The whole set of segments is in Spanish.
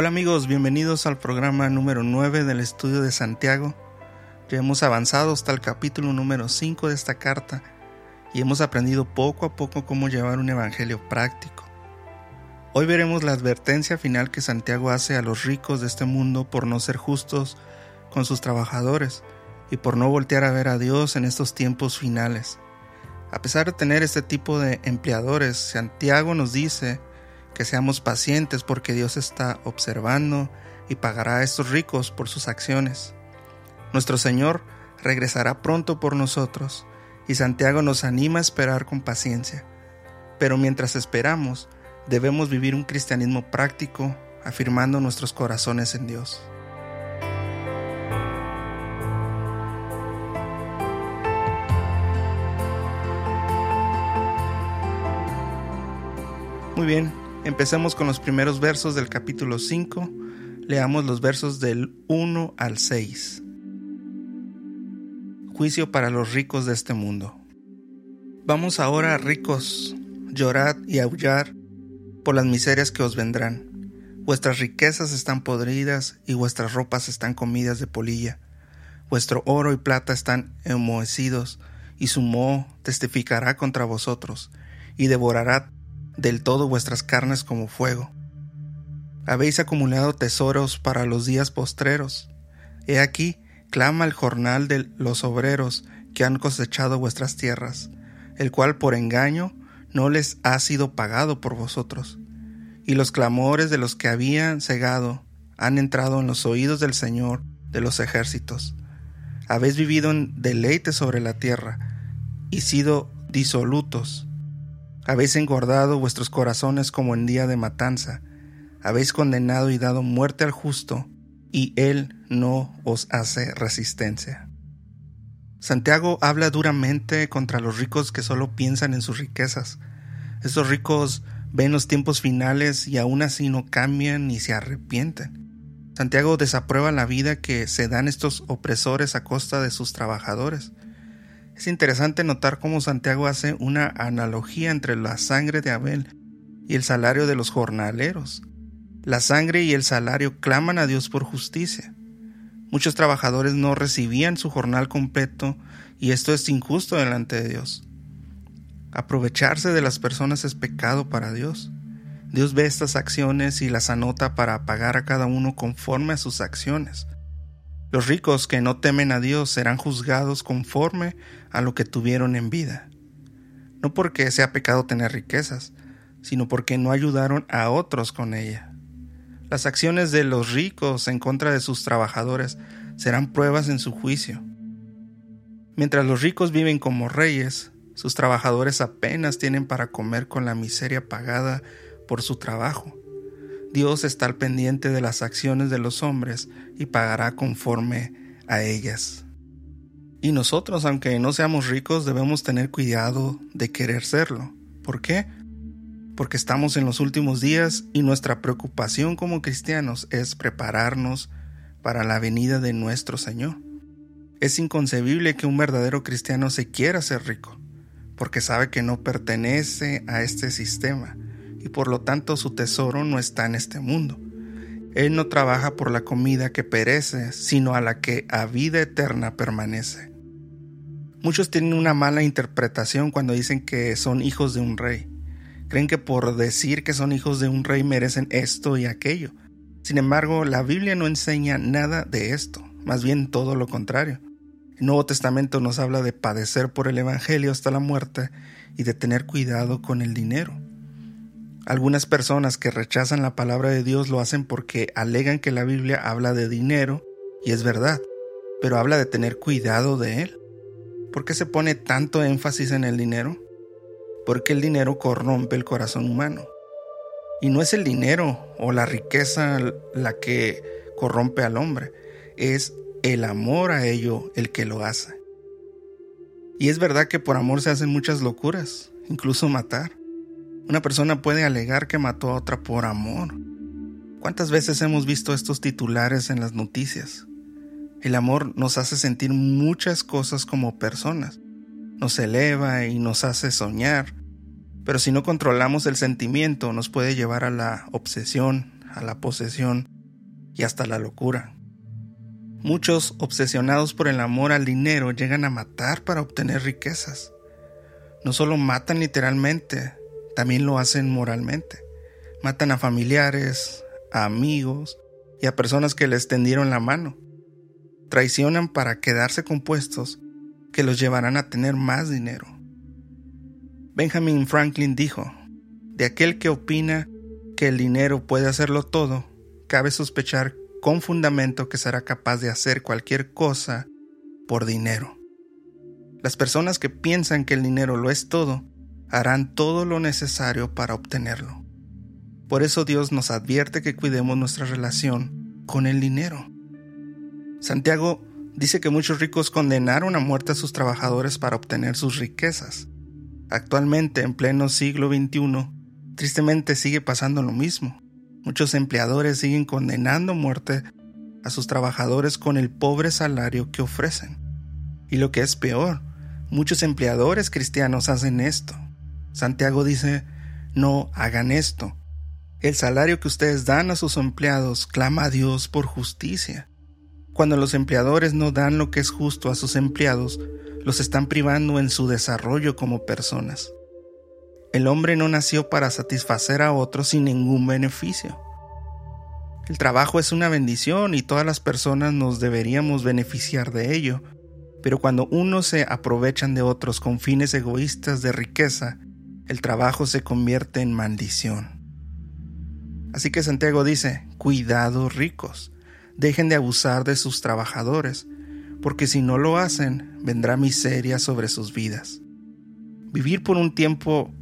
Hola amigos, bienvenidos al programa número 9 del estudio de Santiago. Ya hemos avanzado hasta el capítulo número 5 de esta carta y hemos aprendido poco a poco cómo llevar un evangelio práctico. Hoy veremos la advertencia final que Santiago hace a los ricos de este mundo por no ser justos con sus trabajadores y por no voltear a ver a Dios en estos tiempos finales. A pesar de tener este tipo de empleadores, Santiago nos dice que seamos pacientes porque Dios está observando y pagará a estos ricos por sus acciones. Nuestro Señor regresará pronto por nosotros y Santiago nos anima a esperar con paciencia. Pero mientras esperamos, debemos vivir un cristianismo práctico, afirmando nuestros corazones en Dios. Muy bien, Empecemos con los primeros versos del capítulo 5. Leamos los versos del 1 al 6. Juicio para los ricos de este mundo. Vamos ahora, ricos, llorad y aullar por las miserias que os vendrán. Vuestras riquezas están podridas y vuestras ropas están comidas de polilla. Vuestro oro y plata están enmohecidos, y su moho testificará contra vosotros, y devorará del todo vuestras carnes como fuego. Habéis acumulado tesoros para los días postreros. He aquí, clama el jornal de los obreros que han cosechado vuestras tierras, el cual por engaño no les ha sido pagado por vosotros. Y los clamores de los que habían cegado han entrado en los oídos del Señor de los ejércitos. Habéis vivido en deleite sobre la tierra y sido disolutos habéis engordado vuestros corazones como en día de matanza, habéis condenado y dado muerte al justo, y él no os hace resistencia. Santiago habla duramente contra los ricos que solo piensan en sus riquezas. Estos ricos ven los tiempos finales y aún así no cambian ni se arrepienten. Santiago desaprueba la vida que se dan estos opresores a costa de sus trabajadores. Es interesante notar cómo Santiago hace una analogía entre la sangre de Abel y el salario de los jornaleros. La sangre y el salario claman a Dios por justicia. Muchos trabajadores no recibían su jornal completo y esto es injusto delante de Dios. Aprovecharse de las personas es pecado para Dios. Dios ve estas acciones y las anota para pagar a cada uno conforme a sus acciones. Los ricos que no temen a Dios serán juzgados conforme a lo que tuvieron en vida. No porque sea pecado tener riquezas, sino porque no ayudaron a otros con ella. Las acciones de los ricos en contra de sus trabajadores serán pruebas en su juicio. Mientras los ricos viven como reyes, sus trabajadores apenas tienen para comer con la miseria pagada por su trabajo. Dios está al pendiente de las acciones de los hombres y pagará conforme a ellas. Y nosotros, aunque no seamos ricos, debemos tener cuidado de querer serlo. ¿Por qué? Porque estamos en los últimos días y nuestra preocupación como cristianos es prepararnos para la venida de nuestro Señor. Es inconcebible que un verdadero cristiano se quiera ser rico, porque sabe que no pertenece a este sistema y por lo tanto su tesoro no está en este mundo. Él no trabaja por la comida que perece, sino a la que a vida eterna permanece. Muchos tienen una mala interpretación cuando dicen que son hijos de un rey. Creen que por decir que son hijos de un rey merecen esto y aquello. Sin embargo, la Biblia no enseña nada de esto, más bien todo lo contrario. El Nuevo Testamento nos habla de padecer por el Evangelio hasta la muerte y de tener cuidado con el dinero. Algunas personas que rechazan la palabra de Dios lo hacen porque alegan que la Biblia habla de dinero, y es verdad, pero habla de tener cuidado de él. ¿Por qué se pone tanto énfasis en el dinero? Porque el dinero corrompe el corazón humano. Y no es el dinero o la riqueza la que corrompe al hombre, es el amor a ello el que lo hace. Y es verdad que por amor se hacen muchas locuras, incluso matar. Una persona puede alegar que mató a otra por amor. ¿Cuántas veces hemos visto estos titulares en las noticias? El amor nos hace sentir muchas cosas como personas, nos eleva y nos hace soñar, pero si no controlamos el sentimiento nos puede llevar a la obsesión, a la posesión y hasta la locura. Muchos, obsesionados por el amor al dinero, llegan a matar para obtener riquezas. No solo matan literalmente, también lo hacen moralmente. Matan a familiares, a amigos y a personas que les tendieron la mano. Traicionan para quedarse con puestos que los llevarán a tener más dinero. Benjamin Franklin dijo, de aquel que opina que el dinero puede hacerlo todo, cabe sospechar con fundamento que será capaz de hacer cualquier cosa por dinero. Las personas que piensan que el dinero lo es todo, harán todo lo necesario para obtenerlo. Por eso Dios nos advierte que cuidemos nuestra relación con el dinero. Santiago dice que muchos ricos condenaron a muerte a sus trabajadores para obtener sus riquezas. Actualmente, en pleno siglo XXI, tristemente sigue pasando lo mismo. Muchos empleadores siguen condenando a muerte a sus trabajadores con el pobre salario que ofrecen. Y lo que es peor, muchos empleadores cristianos hacen esto. Santiago dice, no hagan esto. El salario que ustedes dan a sus empleados clama a Dios por justicia. Cuando los empleadores no dan lo que es justo a sus empleados, los están privando en su desarrollo como personas. El hombre no nació para satisfacer a otros sin ningún beneficio. El trabajo es una bendición y todas las personas nos deberíamos beneficiar de ello, pero cuando unos se aprovechan de otros con fines egoístas de riqueza, el trabajo se convierte en maldición. Así que Santiago dice, cuidado ricos, dejen de abusar de sus trabajadores, porque si no lo hacen, vendrá miseria sobre sus vidas. Vivir por un tiempo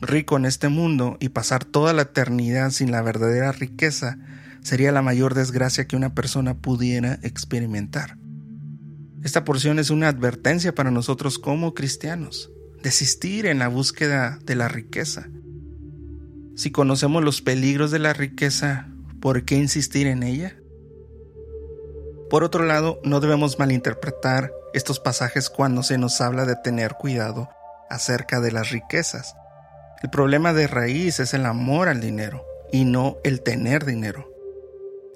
rico en este mundo y pasar toda la eternidad sin la verdadera riqueza sería la mayor desgracia que una persona pudiera experimentar. Esta porción es una advertencia para nosotros como cristianos, desistir en la búsqueda de la riqueza. Si conocemos los peligros de la riqueza, ¿por qué insistir en ella? Por otro lado, no debemos malinterpretar estos pasajes cuando se nos habla de tener cuidado acerca de las riquezas. El problema de raíz es el amor al dinero y no el tener dinero.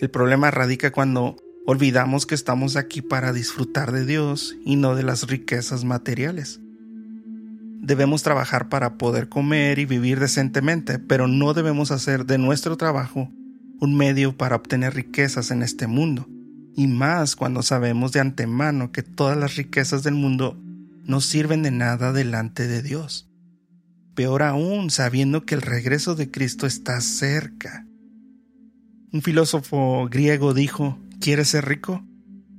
El problema radica cuando olvidamos que estamos aquí para disfrutar de Dios y no de las riquezas materiales. Debemos trabajar para poder comer y vivir decentemente, pero no debemos hacer de nuestro trabajo un medio para obtener riquezas en este mundo, y más cuando sabemos de antemano que todas las riquezas del mundo no sirven de nada delante de Dios peor aún sabiendo que el regreso de Cristo está cerca. Un filósofo griego dijo, ¿quieres ser rico?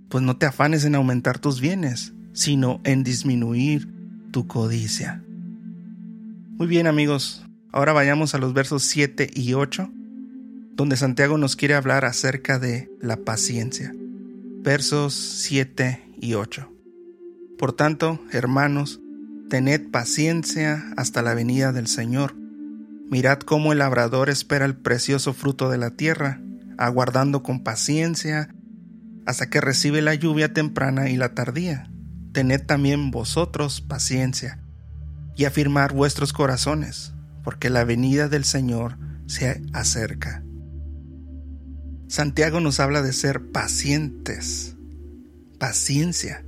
Pues no te afanes en aumentar tus bienes, sino en disminuir tu codicia. Muy bien amigos, ahora vayamos a los versos 7 y 8, donde Santiago nos quiere hablar acerca de la paciencia. Versos 7 y 8. Por tanto, hermanos, Tened paciencia hasta la venida del Señor. Mirad cómo el labrador espera el precioso fruto de la tierra, aguardando con paciencia hasta que recibe la lluvia temprana y la tardía. Tened también vosotros paciencia y afirmar vuestros corazones, porque la venida del Señor se acerca. Santiago nos habla de ser pacientes, paciencia.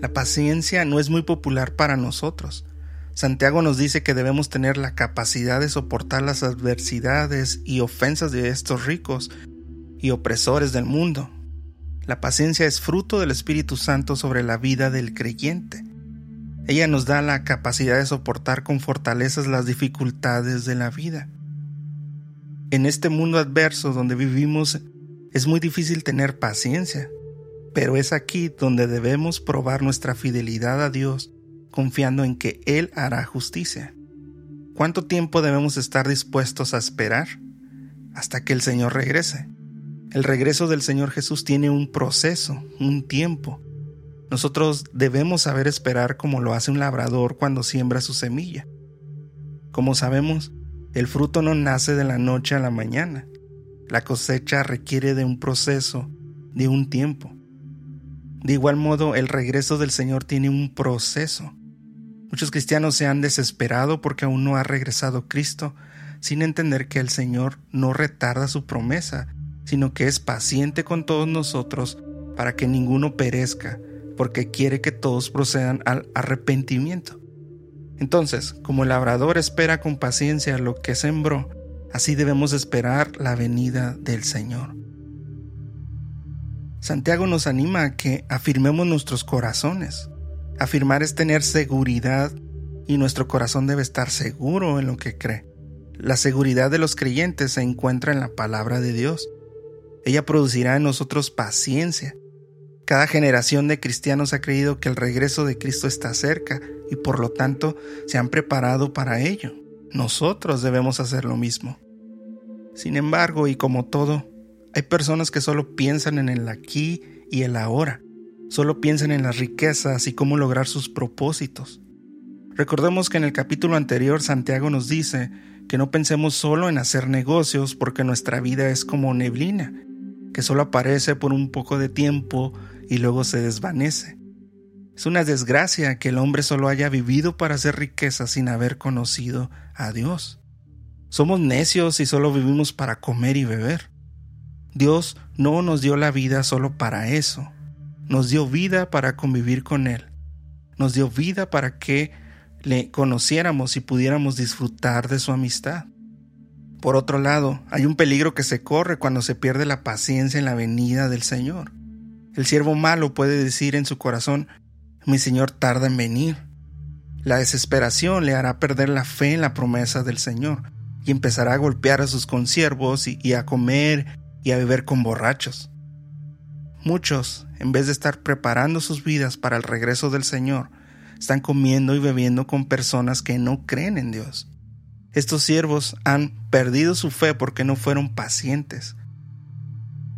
La paciencia no es muy popular para nosotros. Santiago nos dice que debemos tener la capacidad de soportar las adversidades y ofensas de estos ricos y opresores del mundo. La paciencia es fruto del Espíritu Santo sobre la vida del creyente. Ella nos da la capacidad de soportar con fortalezas las dificultades de la vida. En este mundo adverso donde vivimos es muy difícil tener paciencia, pero es aquí donde debemos probar nuestra fidelidad a Dios confiando en que Él hará justicia. ¿Cuánto tiempo debemos estar dispuestos a esperar? Hasta que el Señor regrese. El regreso del Señor Jesús tiene un proceso, un tiempo. Nosotros debemos saber esperar como lo hace un labrador cuando siembra su semilla. Como sabemos, el fruto no nace de la noche a la mañana. La cosecha requiere de un proceso, de un tiempo. De igual modo, el regreso del Señor tiene un proceso. Muchos cristianos se han desesperado porque aún no ha regresado Cristo, sin entender que el Señor no retarda su promesa, sino que es paciente con todos nosotros para que ninguno perezca, porque quiere que todos procedan al arrepentimiento. Entonces, como el labrador espera con paciencia lo que sembró, así debemos esperar la venida del Señor. Santiago nos anima a que afirmemos nuestros corazones. Afirmar es tener seguridad y nuestro corazón debe estar seguro en lo que cree. La seguridad de los creyentes se encuentra en la palabra de Dios. Ella producirá en nosotros paciencia. Cada generación de cristianos ha creído que el regreso de Cristo está cerca y por lo tanto se han preparado para ello. Nosotros debemos hacer lo mismo. Sin embargo, y como todo, hay personas que solo piensan en el aquí y el ahora, solo piensan en las riquezas y cómo lograr sus propósitos. Recordemos que en el capítulo anterior Santiago nos dice que no pensemos solo en hacer negocios porque nuestra vida es como neblina, que solo aparece por un poco de tiempo y luego se desvanece. Es una desgracia que el hombre solo haya vivido para hacer riqueza sin haber conocido a Dios. Somos necios y solo vivimos para comer y beber. Dios no nos dio la vida solo para eso. Nos dio vida para convivir con Él. Nos dio vida para que le conociéramos y pudiéramos disfrutar de su amistad. Por otro lado, hay un peligro que se corre cuando se pierde la paciencia en la venida del Señor. El siervo malo puede decir en su corazón, mi Señor tarda en venir. La desesperación le hará perder la fe en la promesa del Señor y empezará a golpear a sus consiervos y, y a comer y a beber con borrachos. Muchos, en vez de estar preparando sus vidas para el regreso del Señor, están comiendo y bebiendo con personas que no creen en Dios. Estos siervos han perdido su fe porque no fueron pacientes.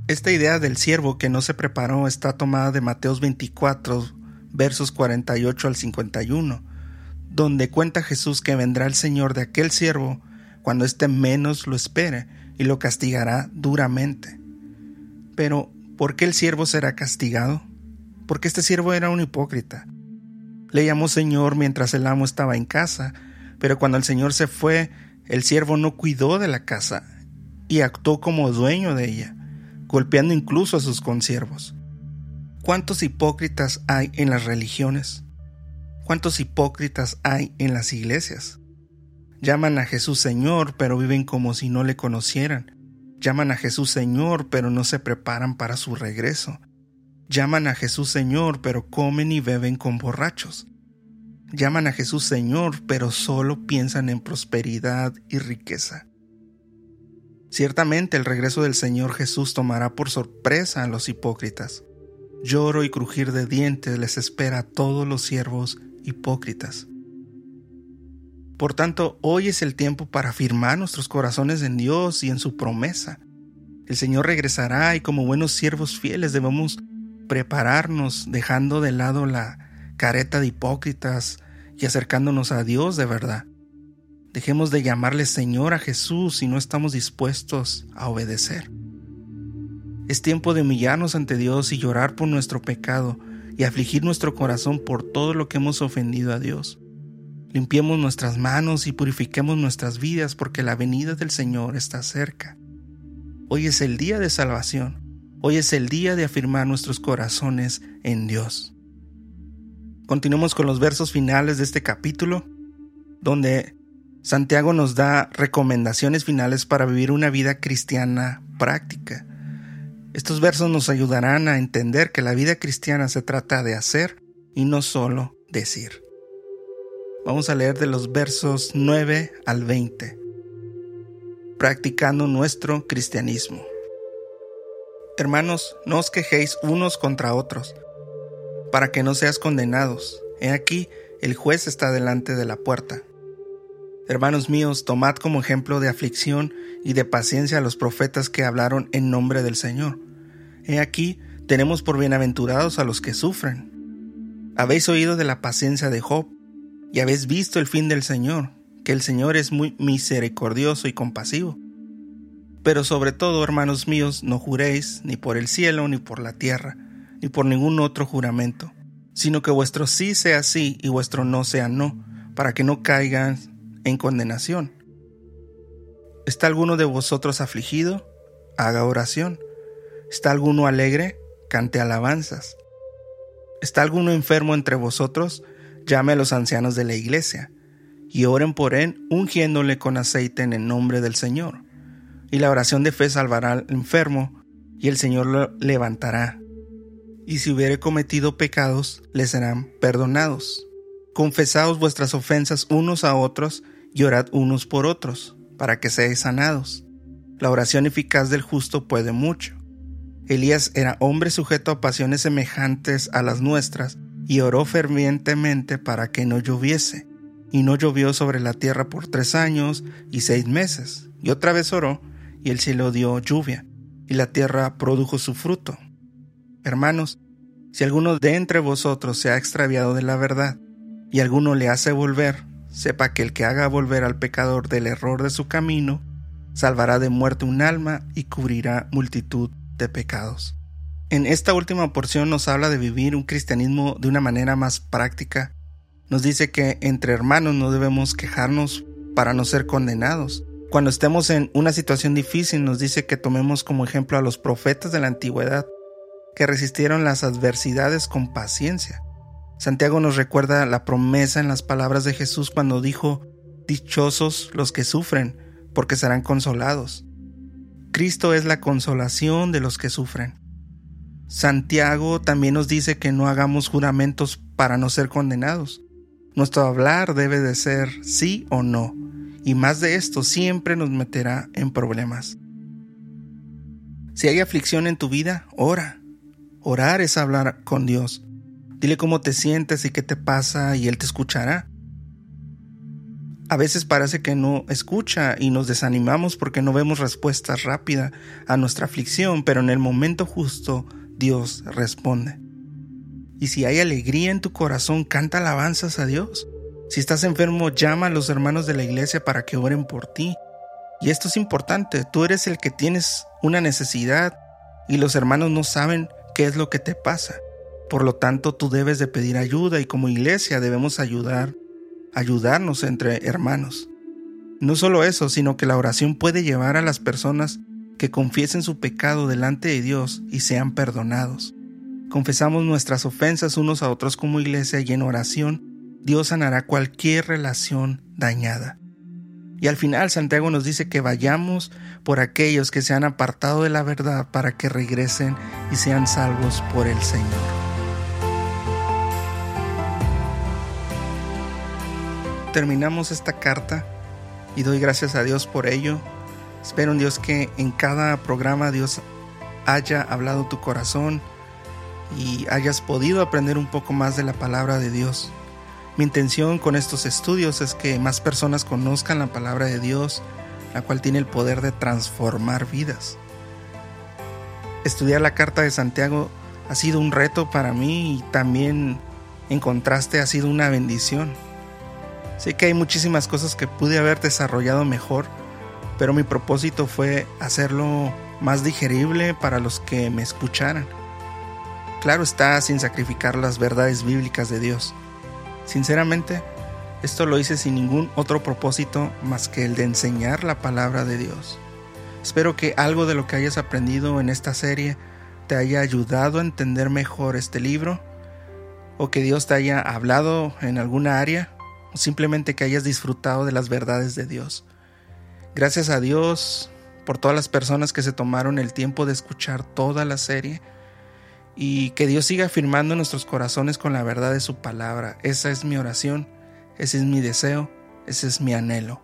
Esta idea del siervo que no se preparó está tomada de Mateos 24, versos 48 al 51, donde cuenta Jesús que vendrá el Señor de aquel siervo cuando éste menos lo espere y lo castigará duramente. Pero, ¿por qué el siervo será castigado? Porque este siervo era un hipócrita. Le llamó Señor mientras el amo estaba en casa, pero cuando el Señor se fue, el siervo no cuidó de la casa y actuó como dueño de ella, golpeando incluso a sus consiervos. ¿Cuántos hipócritas hay en las religiones? ¿Cuántos hipócritas hay en las iglesias? Llaman a Jesús Señor, pero viven como si no le conocieran. Llaman a Jesús Señor, pero no se preparan para su regreso. Llaman a Jesús Señor, pero comen y beben con borrachos. Llaman a Jesús Señor, pero solo piensan en prosperidad y riqueza. Ciertamente el regreso del Señor Jesús tomará por sorpresa a los hipócritas. Lloro y crujir de dientes les espera a todos los siervos hipócritas. Por tanto, hoy es el tiempo para afirmar nuestros corazones en Dios y en su promesa. El Señor regresará y como buenos siervos fieles debemos prepararnos dejando de lado la careta de hipócritas y acercándonos a Dios de verdad. Dejemos de llamarle Señor a Jesús si no estamos dispuestos a obedecer. Es tiempo de humillarnos ante Dios y llorar por nuestro pecado y afligir nuestro corazón por todo lo que hemos ofendido a Dios. Limpiemos nuestras manos y purifiquemos nuestras vidas porque la venida del Señor está cerca. Hoy es el día de salvación Hoy es el día de afirmar nuestros corazones en Dios. Continuamos con los versos finales de este capítulo, donde Santiago nos da recomendaciones finales para vivir una vida cristiana práctica. Estos versos nos ayudarán a entender que la vida cristiana se trata de hacer y no solo decir. Vamos a leer de los versos 9 al 20, practicando nuestro cristianismo. Hermanos, no os quejéis unos contra otros, para que no seas condenados. He aquí, el juez está delante de la puerta. Hermanos míos, tomad como ejemplo de aflicción y de paciencia a los profetas que hablaron en nombre del Señor. He aquí, tenemos por bienaventurados a los que sufren. Habéis oído de la paciencia de Job, y habéis visto el fin del Señor, que el Señor es muy misericordioso y compasivo pero sobre todo, hermanos míos, no juréis ni por el cielo, ni por la tierra, ni por ningún otro juramento, sino que vuestro sí sea sí y vuestro no sea no, para que no caigan en condenación. ¿Está alguno de vosotros afligido? Haga oración. ¿Está alguno alegre? Cante alabanzas. ¿Está alguno enfermo entre vosotros? Llame a los ancianos de la iglesia y oren por él, ungiéndole con aceite en el nombre del Señor. Y la oración de fe salvará al enfermo, y el Señor lo levantará. Y si hubiere cometido pecados, le serán perdonados. Confesaos vuestras ofensas unos a otros y orad unos por otros, para que seáis sanados. La oración eficaz del justo puede mucho. Elías era hombre sujeto a pasiones semejantes a las nuestras, y oró fervientemente para que no lloviese. Y no llovió sobre la tierra por tres años y seis meses. Y otra vez oró, y el cielo dio lluvia, y la tierra produjo su fruto. Hermanos, si alguno de entre vosotros se ha extraviado de la verdad, y alguno le hace volver, sepa que el que haga volver al pecador del error de su camino, salvará de muerte un alma y cubrirá multitud de pecados. En esta última porción nos habla de vivir un cristianismo de una manera más práctica. Nos dice que entre hermanos no debemos quejarnos para no ser condenados. Cuando estemos en una situación difícil nos dice que tomemos como ejemplo a los profetas de la antigüedad, que resistieron las adversidades con paciencia. Santiago nos recuerda la promesa en las palabras de Jesús cuando dijo, Dichosos los que sufren, porque serán consolados. Cristo es la consolación de los que sufren. Santiago también nos dice que no hagamos juramentos para no ser condenados. Nuestro hablar debe de ser sí o no, y más de esto siempre nos meterá en problemas. Si hay aflicción en tu vida, ora. Orar es hablar con Dios. Dile cómo te sientes y qué te pasa y Él te escuchará. A veces parece que no escucha y nos desanimamos porque no vemos respuesta rápida a nuestra aflicción, pero en el momento justo Dios responde. Y si hay alegría en tu corazón, canta alabanzas a Dios. Si estás enfermo, llama a los hermanos de la iglesia para que oren por ti. Y esto es importante, tú eres el que tienes una necesidad y los hermanos no saben qué es lo que te pasa. Por lo tanto, tú debes de pedir ayuda y como iglesia debemos ayudar, ayudarnos entre hermanos. No solo eso, sino que la oración puede llevar a las personas que confiesen su pecado delante de Dios y sean perdonados. Confesamos nuestras ofensas unos a otros como iglesia y en oración Dios sanará cualquier relación dañada. Y al final Santiago nos dice que vayamos por aquellos que se han apartado de la verdad para que regresen y sean salvos por el Señor. Terminamos esta carta y doy gracias a Dios por ello Espero en Dios que en cada programa Dios haya hablado tu corazón y hayas podido aprender un poco más de la palabra de Dios. Mi intención con estos estudios es que más personas conozcan la palabra de Dios, la cual tiene el poder de transformar vidas. Estudiar la carta de Santiago ha sido un reto para mí y también en contraste ha sido una bendición. Sé que hay muchísimas cosas que pude haber desarrollado mejor, pero mi propósito fue hacerlo más digerible para los que me escucharan. Claro está, sin sacrificar las verdades bíblicas de Dios. Sinceramente, esto lo hice sin ningún otro propósito más que el de enseñar la palabra de Dios. Espero que algo de lo que hayas aprendido en esta serie te haya ayudado a entender mejor este libro, o que Dios te haya hablado en alguna área, o simplemente que hayas disfrutado de las verdades de Dios. Gracias a Dios por todas las personas que se tomaron el tiempo de escuchar toda la serie y que Dios siga afirmando nuestros corazones con la verdad de su palabra. Esa es mi oración, ese es mi deseo, ese es mi anhelo.